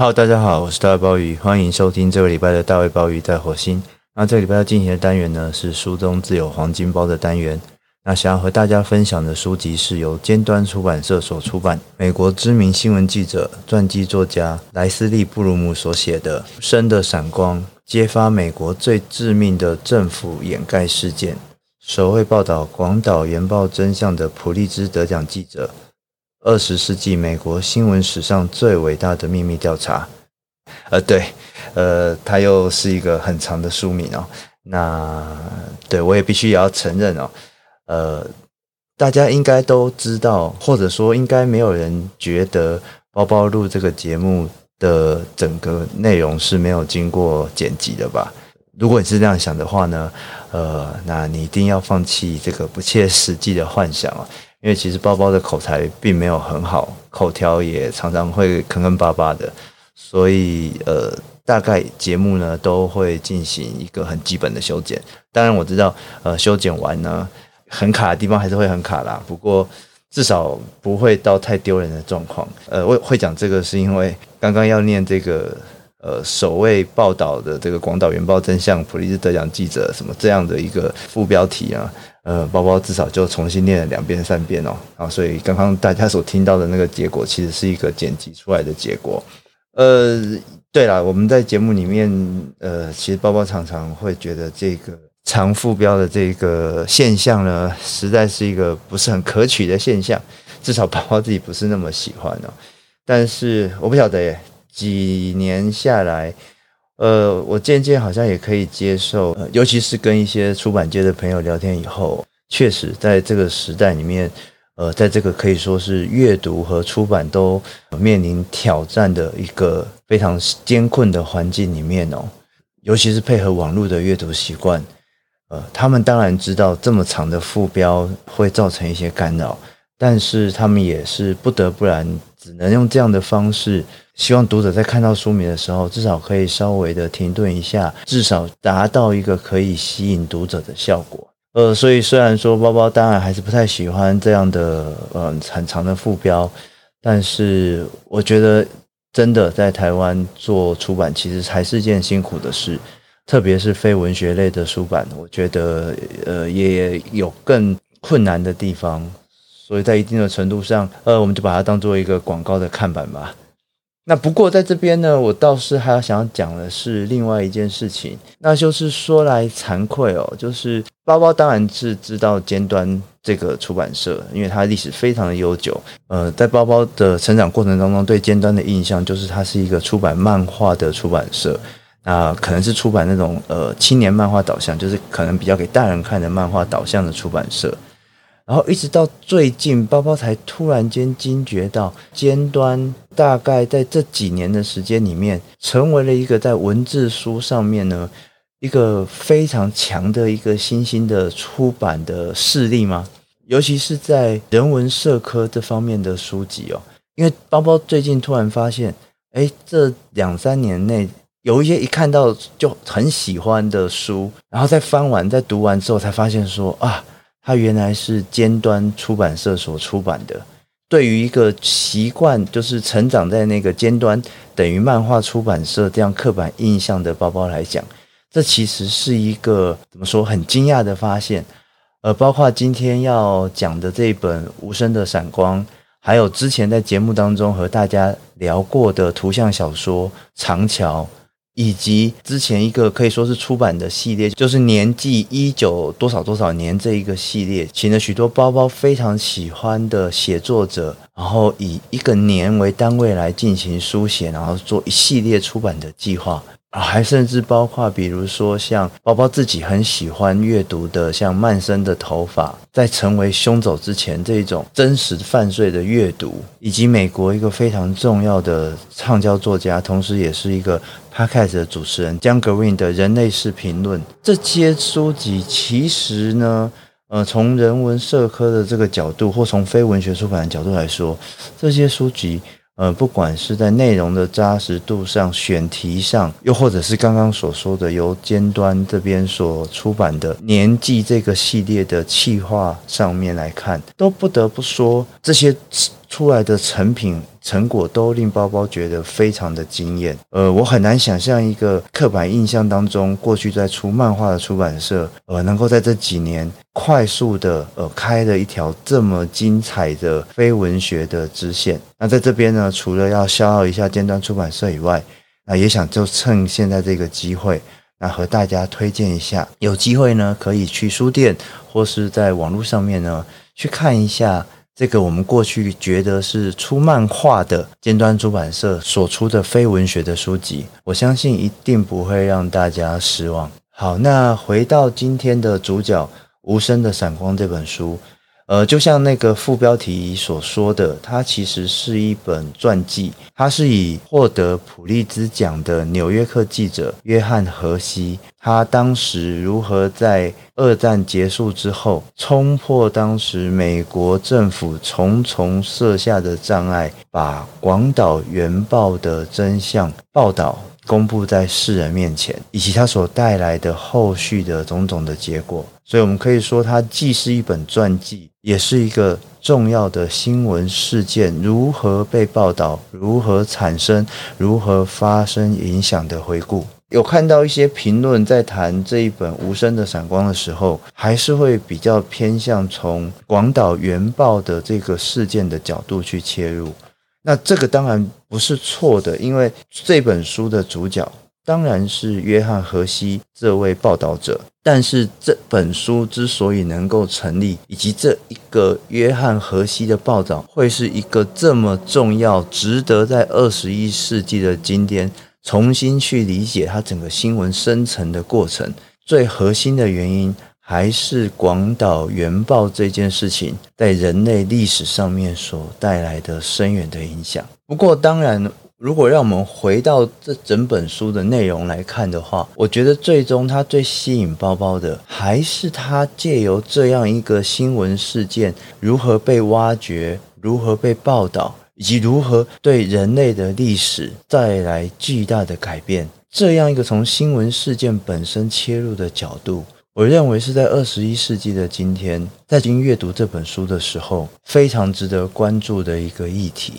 Hello，大家好，我是大卫鲍鱼，欢迎收听这个礼拜的大卫鲍鱼在火星。那这个礼拜要进行的单元呢，是书中自有黄金包的单元。那想要和大家分享的书籍是由尖端出版社所出版，美国知名新闻记者、传记作家莱斯利·布鲁姆所写的《生的闪光：揭发美国最致命的政府掩盖事件》，首位报道广岛原爆真相的普利兹得奖记者，二十世纪美国新闻史上最伟大的秘密调查。呃，对，呃，它又是一个很长的书名哦。那对我也必须也要承认哦。呃，大家应该都知道，或者说应该没有人觉得包包录这个节目的整个内容是没有经过剪辑的吧？如果你是这样想的话呢，呃，那你一定要放弃这个不切实际的幻想啊，因为其实包包的口才并没有很好，口条也常常会坑坑巴巴的，所以呃，大概节目呢都会进行一个很基本的修剪。当然我知道，呃，修剪完呢。很卡的地方还是会很卡啦，不过至少不会到太丢人的状况。呃，我会讲这个是因为刚刚要念这个呃首位报道的这个广岛原爆真相普利兹得奖记者什么这样的一个副标题啊，呃，包包至少就重新念了两遍三遍哦，啊，所以刚刚大家所听到的那个结果其实是一个剪辑出来的结果。呃，对了，我们在节目里面呃，其实包包常常会觉得这个。长副标的这个现象呢，实在是一个不是很可取的现象，至少包包自己不是那么喜欢哦。但是我不晓得，几年下来，呃，我渐渐好像也可以接受，尤其是跟一些出版界的朋友聊天以后，确实在这个时代里面，呃，在这个可以说是阅读和出版都面临挑战的一个非常艰困的环境里面哦，尤其是配合网络的阅读习惯。呃，他们当然知道这么长的副标会造成一些干扰，但是他们也是不得不然，只能用这样的方式，希望读者在看到书名的时候，至少可以稍微的停顿一下，至少达到一个可以吸引读者的效果。呃，所以虽然说包包当然还是不太喜欢这样的呃很长的副标，但是我觉得真的在台湾做出版，其实还是件辛苦的事。特别是非文学类的书版，我觉得呃也有更困难的地方，所以在一定的程度上，呃，我们就把它当做一个广告的看板吧。那不过在这边呢，我倒是还要想要讲的是另外一件事情，那就是说来惭愧哦，就是包包当然是知道尖端这个出版社，因为它历史非常的悠久。呃，在包包的成长过程当中，对尖端的印象就是它是一个出版漫画的出版社。啊，可能是出版那种呃青年漫画导向，就是可能比较给大人看的漫画导向的出版社。然后一直到最近，包包才突然间惊觉到，尖端大概在这几年的时间里面，成为了一个在文字书上面呢一个非常强的一个新兴的出版的势力吗？尤其是在人文社科这方面的书籍哦，因为包包最近突然发现，哎，这两三年内。有一些一看到就很喜欢的书，然后再翻完、再读完之后，才发现说啊，它原来是尖端出版社所出版的。对于一个习惯就是成长在那个尖端等于漫画出版社这样刻板印象的包包来讲，这其实是一个怎么说很惊讶的发现。呃，包括今天要讲的这一本《无声的闪光》，还有之前在节目当中和大家聊过的图像小说《长桥》。以及之前一个可以说是出版的系列，就是年纪一九多少多少年这一个系列，请了许多包包非常喜欢的写作者，然后以一个年为单位来进行书写，然后做一系列出版的计划。啊，还甚至包括，比如说像包包自己很喜欢阅读的，像曼森的头发，在成为凶手之前这种真实犯罪的阅读，以及美国一个非常重要的畅销作家，同时也是一个 Podcast 的主持人 John Green 的人类式评论，这些书籍其实呢，呃，从人文社科的这个角度，或从非文学出版的角度来说，这些书籍。呃，不管是在内容的扎实度上、选题上，又或者是刚刚所说的由尖端这边所出版的年纪这个系列的企划上面来看，都不得不说，这些出来的成品成果都令包包觉得非常的惊艳。呃，我很难想象一个刻板印象当中过去在出漫画的出版社，呃，能够在这几年快速的呃开了一条这么精彩的非文学的支线。那在这边呢，除了要消耗一下尖端出版社以外，那也想就趁现在这个机会。那和大家推荐一下，有机会呢，可以去书店或是在网络上面呢，去看一下这个我们过去觉得是出漫画的尖端出版社所出的非文学的书籍，我相信一定不会让大家失望。好，那回到今天的主角《无声的闪光》这本书。呃，就像那个副标题所说的，它其实是一本传记。它是以获得普利兹奖的纽约客记者约翰·荷西，他当时如何在二战结束之后，冲破当时美国政府重重设下的障碍，把广岛原爆的真相报道公布在世人面前，以及它所带来的后续的种种的结果。所以，我们可以说，它既是一本传记，也是一个重要的新闻事件如何被报道、如何产生、如何发生影响的回顾。有看到一些评论在谈这一本《无声的闪光》的时候，还是会比较偏向从广岛原爆的这个事件的角度去切入。那这个当然不是错的，因为这本书的主角。当然是约翰·荷西这位报道者，但是这本书之所以能够成立，以及这一个约翰·荷西的报道会是一个这么重要、值得在二十一世纪的今天重新去理解它整个新闻生成的过程，最核心的原因还是广岛原爆这件事情在人类历史上面所带来的深远的影响。不过，当然。如果让我们回到这整本书的内容来看的话，我觉得最终它最吸引包包的，还是它借由这样一个新闻事件如何被挖掘、如何被报道，以及如何对人类的历史带来巨大的改变，这样一个从新闻事件本身切入的角度，我认为是在二十一世纪的今天，在经阅读这本书的时候，非常值得关注的一个议题。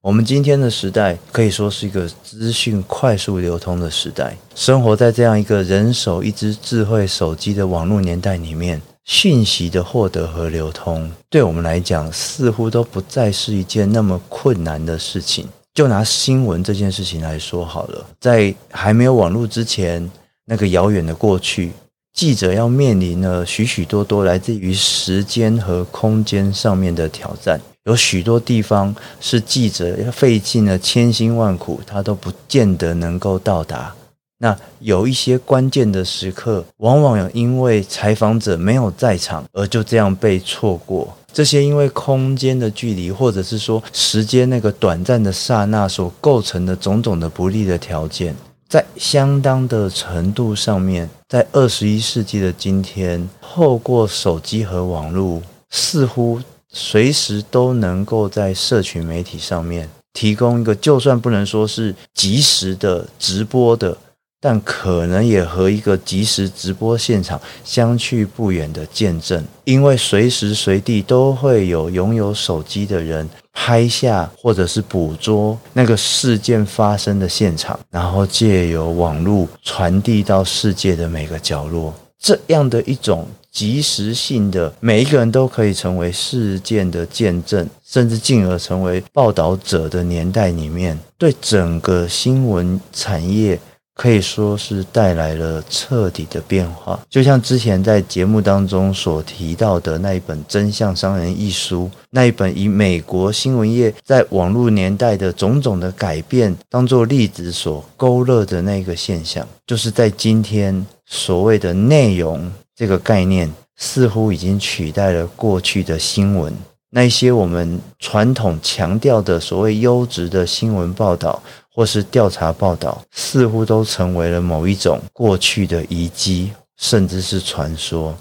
我们今天的时代可以说是一个资讯快速流通的时代，生活在这样一个人手一只智慧手机的网络年代里面，讯息的获得和流通，对我们来讲似乎都不再是一件那么困难的事情。就拿新闻这件事情来说好了，在还没有网络之前，那个遥远的过去，记者要面临了许许多多来自于时间和空间上面的挑战。有许多地方是记者要费尽了千辛万苦，他都不见得能够到达。那有一些关键的时刻，往往有因为采访者没有在场，而就这样被错过。这些因为空间的距离，或者是说时间那个短暂的刹那所构成的种种的不利的条件，在相当的程度上面，在二十一世纪的今天，透过手机和网络，似乎。随时都能够在社群媒体上面提供一个，就算不能说是即时的直播的，但可能也和一个即时直播现场相去不远的见证。因为随时随地都会有拥有手机的人拍下或者是捕捉那个事件发生的现场，然后借由网络传递到世界的每个角落。这样的一种。即时性的，每一个人都可以成为事件的见证，甚至进而成为报道者的年代里面，对整个新闻产业可以说是带来了彻底的变化。就像之前在节目当中所提到的那一本《真相商人》一书，那一本以美国新闻业在网络年代的种种的改变当做例子所勾勒的那个现象，就是在今天所谓的内容。这个概念似乎已经取代了过去的新闻，那些我们传统强调的所谓优质的新闻报道或是调查报道，似乎都成为了某一种过去的遗迹，甚至是传说。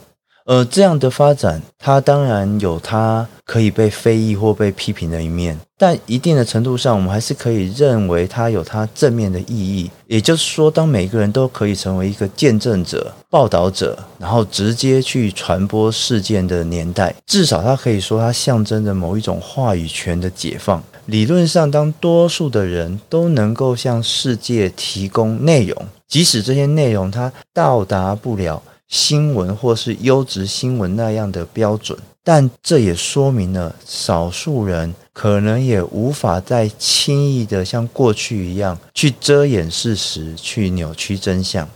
而这样的发展，它当然有它可以被非议或被批评的一面。但一定的程度上，我们还是可以认为它有它正面的意义。也就是说，当每个人都可以成为一个见证者、报道者，然后直接去传播事件的年代，至少它可以说它象征着某一种话语权的解放。理论上，当多数的人都能够向世界提供内容，即使这些内容它到达不了新闻或是优质新闻那样的标准，但这也说明了少数人可能也无法再轻易的像过去一样去遮掩事实，去扭曲真相。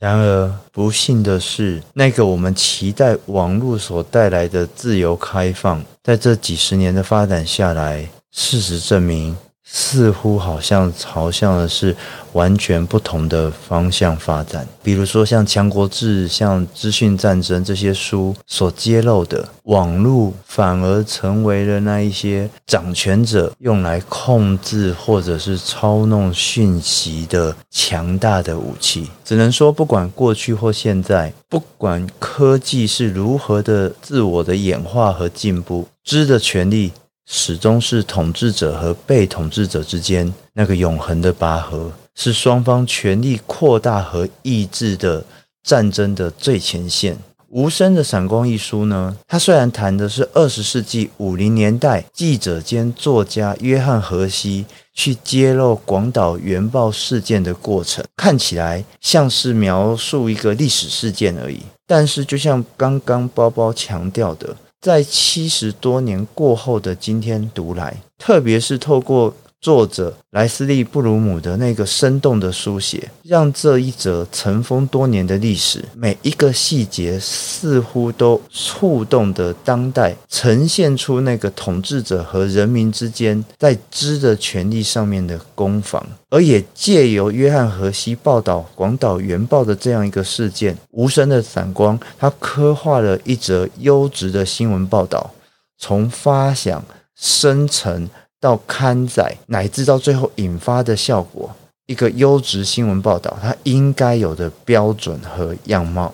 然而，不幸的是，那个我们期待网络所带来的自由开放，在这几十年的发展下来，事实证明。似乎好像朝向的是完全不同的方向发展。比如说，像《强国志》、像《资讯战争》这些书所揭露的，网络反而成为了那一些掌权者用来控制或者是操弄讯息的强大的武器。只能说，不管过去或现在，不管科技是如何的自我的演化和进步，知的权利。始终是统治者和被统治者之间那个永恒的拔河，是双方权力扩大和抑制的战争的最前线。《无声的闪光》一书呢，它虽然谈的是二十世纪五零年代记者兼作家约翰·荷西去揭露广岛原爆事件的过程，看起来像是描述一个历史事件而已。但是，就像刚刚包包强调的。在七十多年过后的今天读来，特别是透过作者莱斯利·布鲁姆的那个生动的书写，让这一则尘封多年的历史，每一个细节似乎都触动的当代，呈现出那个统治者和人民之间在知的权利上面的攻防，而也借由约翰·荷西报道广岛原爆的这样一个事件，无声的闪光，它刻画了一则优质的新闻报道，从发想生成。到刊载，乃至到最后引发的效果，一个优质新闻报道，它应该有的标准和样貌。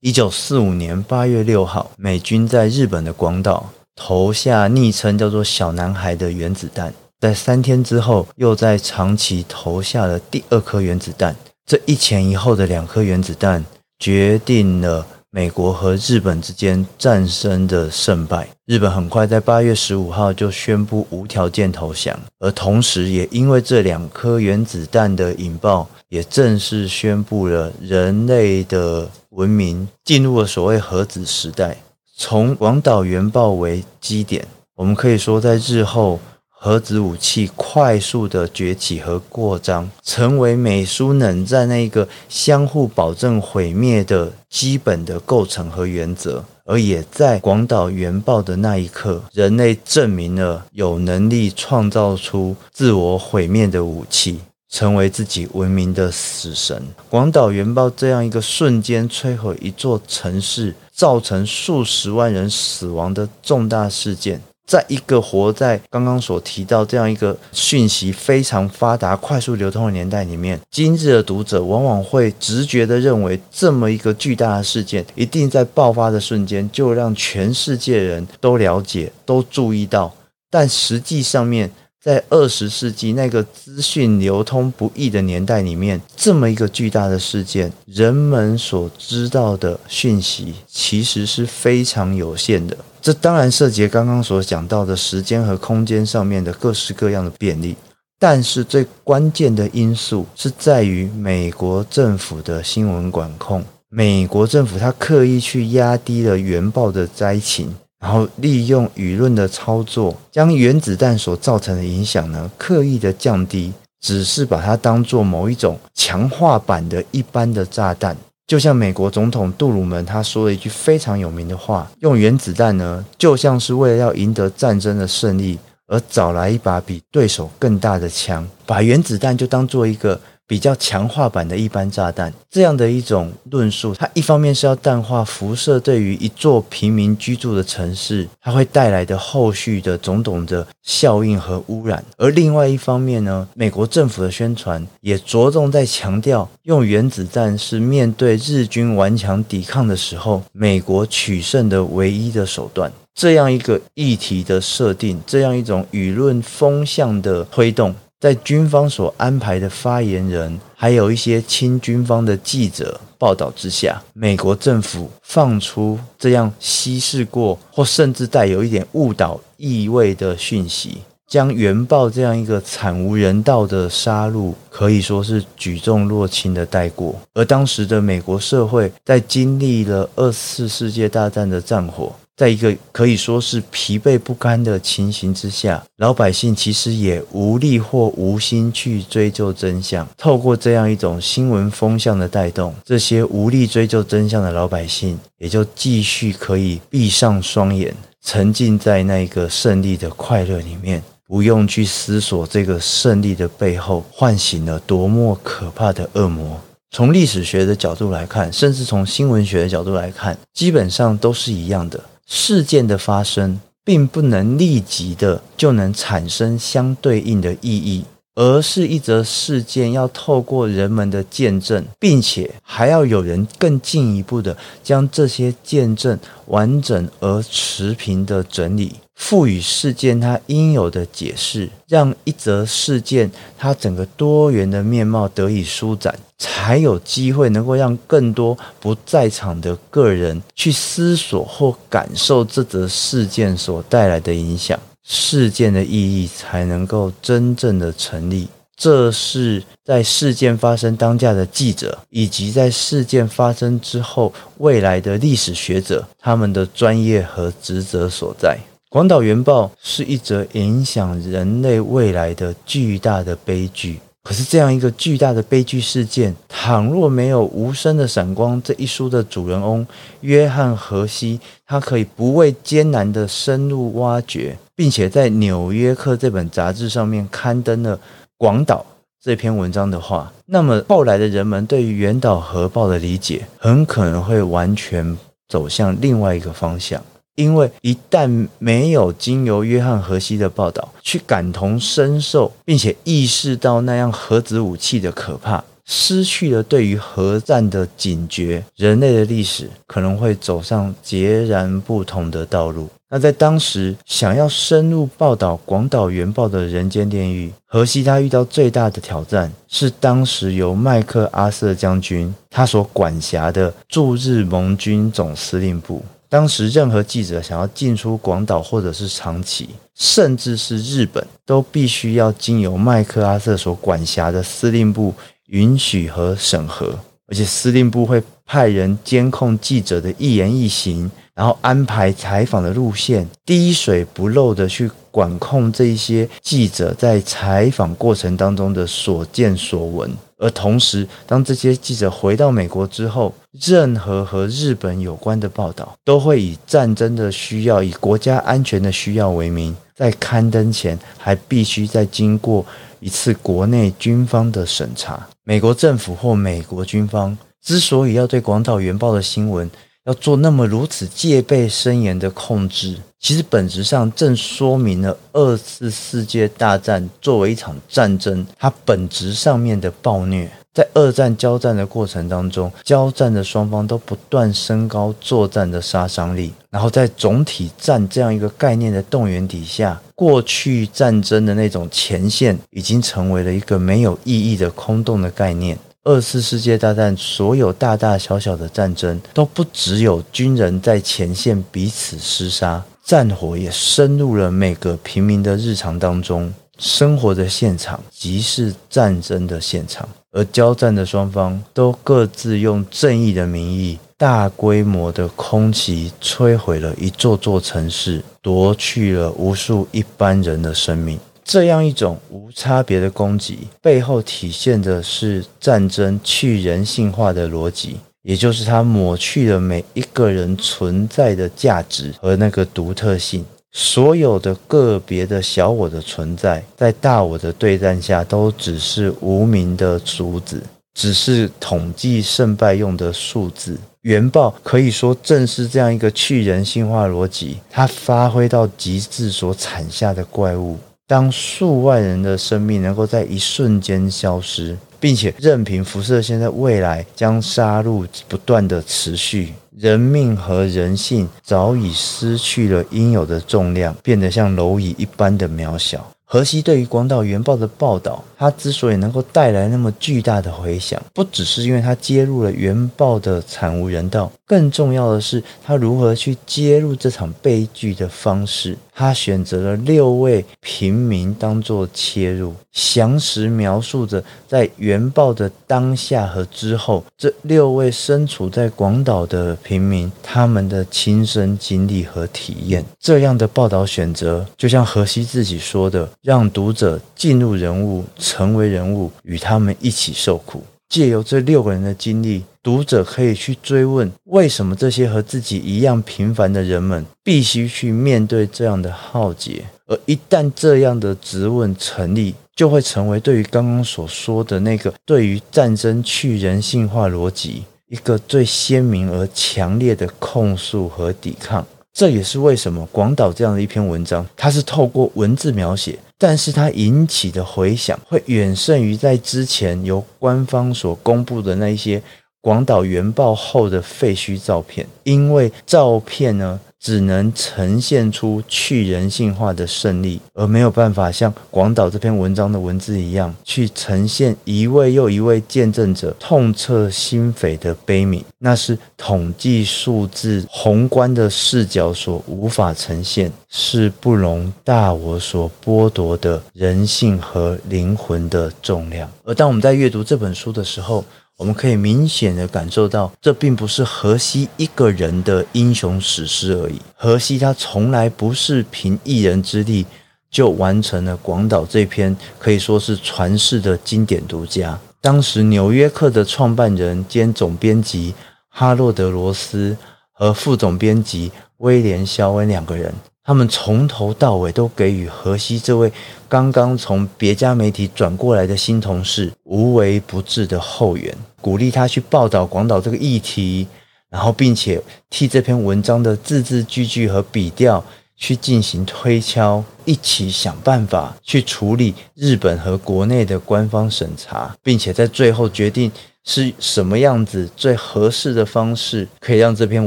一九四五年八月六号，美军在日本的广岛投下昵称叫做“小男孩”的原子弹，在三天之后，又在长崎投下了第二颗原子弹。这一前一后的两颗原子弹，决定了。美国和日本之间战争的胜败，日本很快在八月十五号就宣布无条件投降，而同时也因为这两颗原子弹的引爆，也正式宣布了人类的文明进入了所谓核子时代。从广岛原爆为基点，我们可以说在日后。核子武器快速的崛起和扩张，成为美苏冷战那个相互保证毁灭的基本的构成和原则。而也在广岛原爆的那一刻，人类证明了有能力创造出自我毁灭的武器，成为自己文明的死神。广岛原爆这样一个瞬间摧毁一座城市，造成数十万人死亡的重大事件。在一个活在刚刚所提到这样一个讯息非常发达、快速流通的年代里面，今日的读者往往会直觉地认为，这么一个巨大的事件，一定在爆发的瞬间就让全世界人都了解、都注意到。但实际上面，在二十世纪那个资讯流通不易的年代里面，这么一个巨大的事件，人们所知道的讯息其实是非常有限的。这当然涉及刚刚所讲到的时间和空间上面的各式各样的便利，但是最关键的因素是在于美国政府的新闻管控。美国政府它刻意去压低了原爆的灾情，然后利用舆论的操作，将原子弹所造成的影响呢，刻意的降低，只是把它当做某一种强化版的一般的炸弹。就像美国总统杜鲁门他说了一句非常有名的话：“用原子弹呢，就像是为了要赢得战争的胜利，而找来一把比对手更大的枪，把原子弹就当做一个。”比较强化版的一般炸弹，这样的一种论述，它一方面是要淡化辐射对于一座平民居住的城市它会带来的后续的种种的效应和污染，而另外一方面呢，美国政府的宣传也着重在强调，用原子弹是面对日军顽强抵抗的时候，美国取胜的唯一的手段。这样一个议题的设定，这样一种舆论风向的推动。在军方所安排的发言人，还有一些亲军方的记者报道之下，美国政府放出这样稀释过或甚至带有一点误导意味的讯息，将原爆这样一个惨无人道的杀戮，可以说是举重若轻的带过。而当时的美国社会，在经历了二次世界大战的战火。在一个可以说是疲惫不堪的情形之下，老百姓其实也无力或无心去追究真相。透过这样一种新闻风向的带动，这些无力追究真相的老百姓，也就继续可以闭上双眼，沉浸在那一个胜利的快乐里面，不用去思索这个胜利的背后唤醒了多么可怕的恶魔。从历史学的角度来看，甚至从新闻学的角度来看，基本上都是一样的。事件的发生，并不能立即的就能产生相对应的意义，而是一则事件要透过人们的见证，并且还要有人更进一步的将这些见证完整而持平的整理。赋予事件它应有的解释，让一则事件它整个多元的面貌得以舒展，才有机会能够让更多不在场的个人去思索或感受这则事件所带来的影响，事件的意义才能够真正的成立。这是在事件发生当下的记者，以及在事件发生之后未来的历史学者他们的专业和职责所在。广岛原爆是一则影响人类未来的巨大的悲剧。可是，这样一个巨大的悲剧事件，倘若没有《无声的闪光》这一书的主人翁约翰·荷西，他可以不畏艰难的深入挖掘，并且在《纽约客》这本杂志上面刊登了广岛这篇文章的话，那么后来的人们对于原岛核爆的理解，很可能会完全走向另外一个方向。因为一旦没有经由约翰·荷西的报道去感同身受，并且意识到那样核子武器的可怕，失去了对于核战的警觉，人类的历史可能会走上截然不同的道路。那在当时想要深入报道广岛原爆的人间炼狱，河西他遇到最大的挑战是当时由麦克阿瑟将军他所管辖的驻日盟军总司令部。当时，任何记者想要进出广岛或者是长崎，甚至是日本，都必须要经由麦克阿瑟所管辖的司令部允许和审核，而且司令部会派人监控记者的一言一行，然后安排采访的路线，滴水不漏的去管控这一些记者在采访过程当中的所见所闻。而同时，当这些记者回到美国之后，任何和日本有关的报道都会以战争的需要、以国家安全的需要为名，在刊登前还必须再经过一次国内军方的审查。美国政府或美国军方之所以要对广岛原报的新闻要做那么如此戒备森严的控制，其实本质上正说明了二次世界大战作为一场战争，它本质上面的暴虐。在二战交战的过程当中，交战的双方都不断升高作战的杀伤力，然后在总体战这样一个概念的动员底下，过去战争的那种前线已经成为了一个没有意义的空洞的概念。二次世界大战所有大大小小的战争，都不只有军人在前线彼此厮杀，战火也深入了每个平民的日常当中。生活的现场即是战争的现场，而交战的双方都各自用正义的名义，大规模的空袭摧毁了一座座城市，夺去了无数一般人的生命。这样一种无差别的攻击，背后体现的是战争去人性化的逻辑，也就是它抹去了每一个人存在的价值和那个独特性。所有的个别的小我的存在，在大我的对战下，都只是无名的数子，只是统计胜败用的数字。原爆可以说正是这样一个去人性化逻辑，它发挥到极致所产下的怪物。当数万人的生命能够在一瞬间消失，并且任凭辐射线在未来将杀戮不断的持续，人命和人性早已失去了应有的重量，变得像蝼蚁一般的渺小。河西对于广岛原爆的报道，它之所以能够带来那么巨大的回响，不只是因为它揭露了原爆的惨无人道，更重要的是它如何去揭露这场悲剧的方式。他选择了六位平民当做切入，详实描述着在原爆的当下和之后，这六位身处在广岛的平民他们的亲身经历和体验。这样的报道选择，就像荷西自己说的，让读者进入人物。成为人物，与他们一起受苦。借由这六个人的经历，读者可以去追问：为什么这些和自己一样平凡的人们，必须去面对这样的浩劫？而一旦这样的质问成立，就会成为对于刚刚所说的那个对于战争去人性化逻辑一个最鲜明而强烈的控诉和抵抗。这也是为什么广岛这样的一篇文章，它是透过文字描写，但是它引起的回响会远胜于在之前由官方所公布的那一些广岛原爆后的废墟照片，因为照片呢，只能呈现出去人性化的胜利，而没有办法像广岛这篇文章的文字一样，去呈现一位又一位见证者痛彻心扉的悲悯。那是统计数字宏观的视角所无法呈现，是不容大我所剥夺的人性和灵魂的重量。而当我们在阅读这本书的时候，我们可以明显的感受到，这并不是荷西一个人的英雄史诗而已。荷西他从来不是凭一人之力就完成了广岛这篇可以说是传世的经典独家。当时《纽约客》的创办人兼总编辑哈洛德·罗斯和副总编辑威廉·肖恩两个人。他们从头到尾都给予荷西这位刚刚从别家媒体转过来的新同事无微不至的后援，鼓励他去报道广岛这个议题，然后并且替这篇文章的字字句句和笔调去进行推敲，一起想办法去处理日本和国内的官方审查，并且在最后决定是什么样子最合适的方式，可以让这篇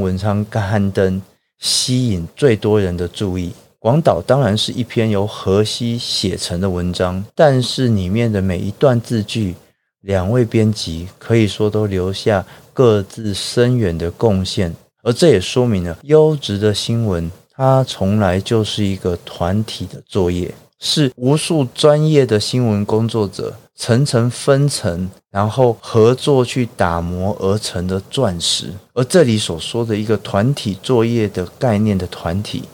文章刊登。吸引最多人的注意。广岛当然是一篇由河西写成的文章，但是里面的每一段字句，两位编辑可以说都留下各自深远的贡献。而这也说明了优质的新闻，它从来就是一个团体的作业。是无数专业的新闻工作者层层分层，然后合作去打磨而成的钻石。而这里所说的一个团体作业的概念的团体，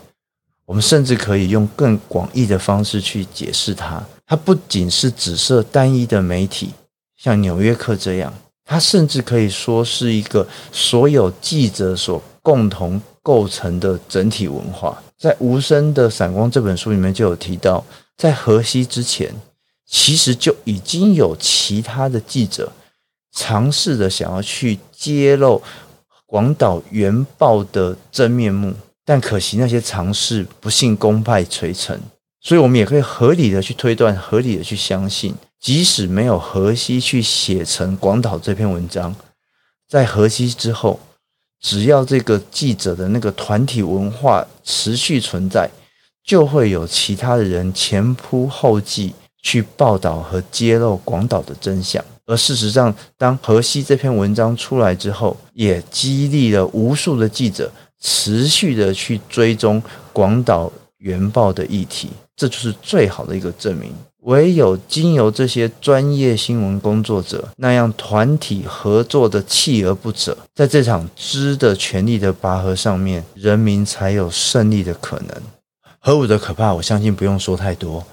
我们甚至可以用更广义的方式去解释它。它不仅是指涉单一的媒体，像《纽约客》这样，它甚至可以说是一个所有记者所共同构成的整体文化。在《无声的闪光》这本书里面就有提到，在河西之前，其实就已经有其他的记者尝试着想要去揭露广岛原爆的真面目，但可惜那些尝试不幸功败垂成。所以，我们也可以合理的去推断，合理的去相信，即使没有河西去写成广岛这篇文章，在河西之后。只要这个记者的那个团体文化持续存在，就会有其他的人前仆后继去报道和揭露广岛的真相。而事实上，当河西这篇文章出来之后，也激励了无数的记者持续的去追踪广岛原爆的议题。这就是最好的一个证明。唯有经由这些专业新闻工作者那样团体合作的锲而不舍，在这场知的权力的拔河上面，人民才有胜利的可能。核武的可怕，我相信不用说太多。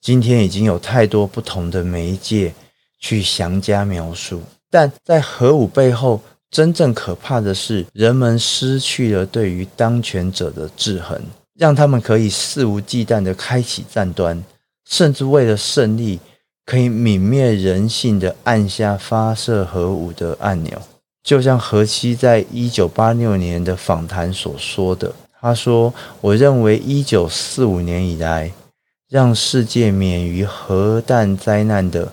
今天已经有太多不同的媒介去详加描述，但在核武背后，真正可怕的是人们失去了对于当权者的制衡，让他们可以肆无忌惮地开启战端。甚至为了胜利，可以泯灭人性的按下发射核武的按钮，就像何西在一九八六年的访谈所说的。他说：“我认为一九四五年以来，让世界免于核弹灾难的，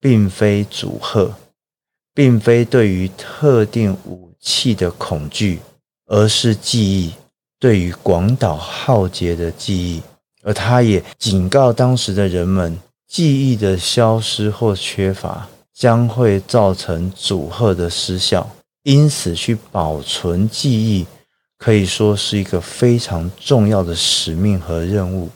并非阻吓，并非对于特定武器的恐惧，而是记忆，对于广岛浩劫的记忆。”而他也警告当时的人们，记忆的消失或缺乏将会造成阻吓的失效，因此去保存记忆可以说是一个非常重要的使命和任务。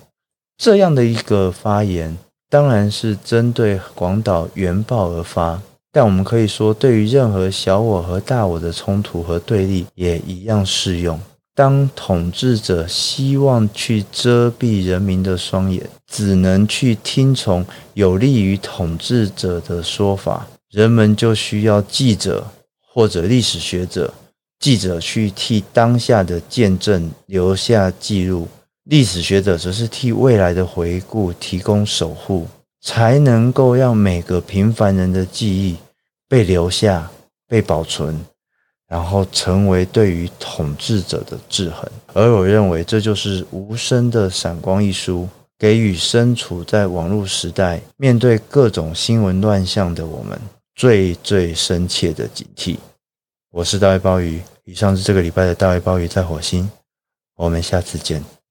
这样的一个发言，当然是针对广岛原爆而发，但我们可以说，对于任何小我和大我的冲突和对立，也一样适用。当统治者希望去遮蔽人民的双眼，只能去听从有利于统治者的说法，人们就需要记者或者历史学者，记者去替当下的见证留下记录，历史学者则是替未来的回顾提供守护，才能够让每个平凡人的记忆被留下、被保存。然后成为对于统治者的制衡，而我认为这就是无声的闪光一书，给予身处在网络时代、面对各种新闻乱象的我们最最深切的警惕。我是大卫鲍鱼，以上是这个礼拜的大卫鲍鱼在火星，我们下次见。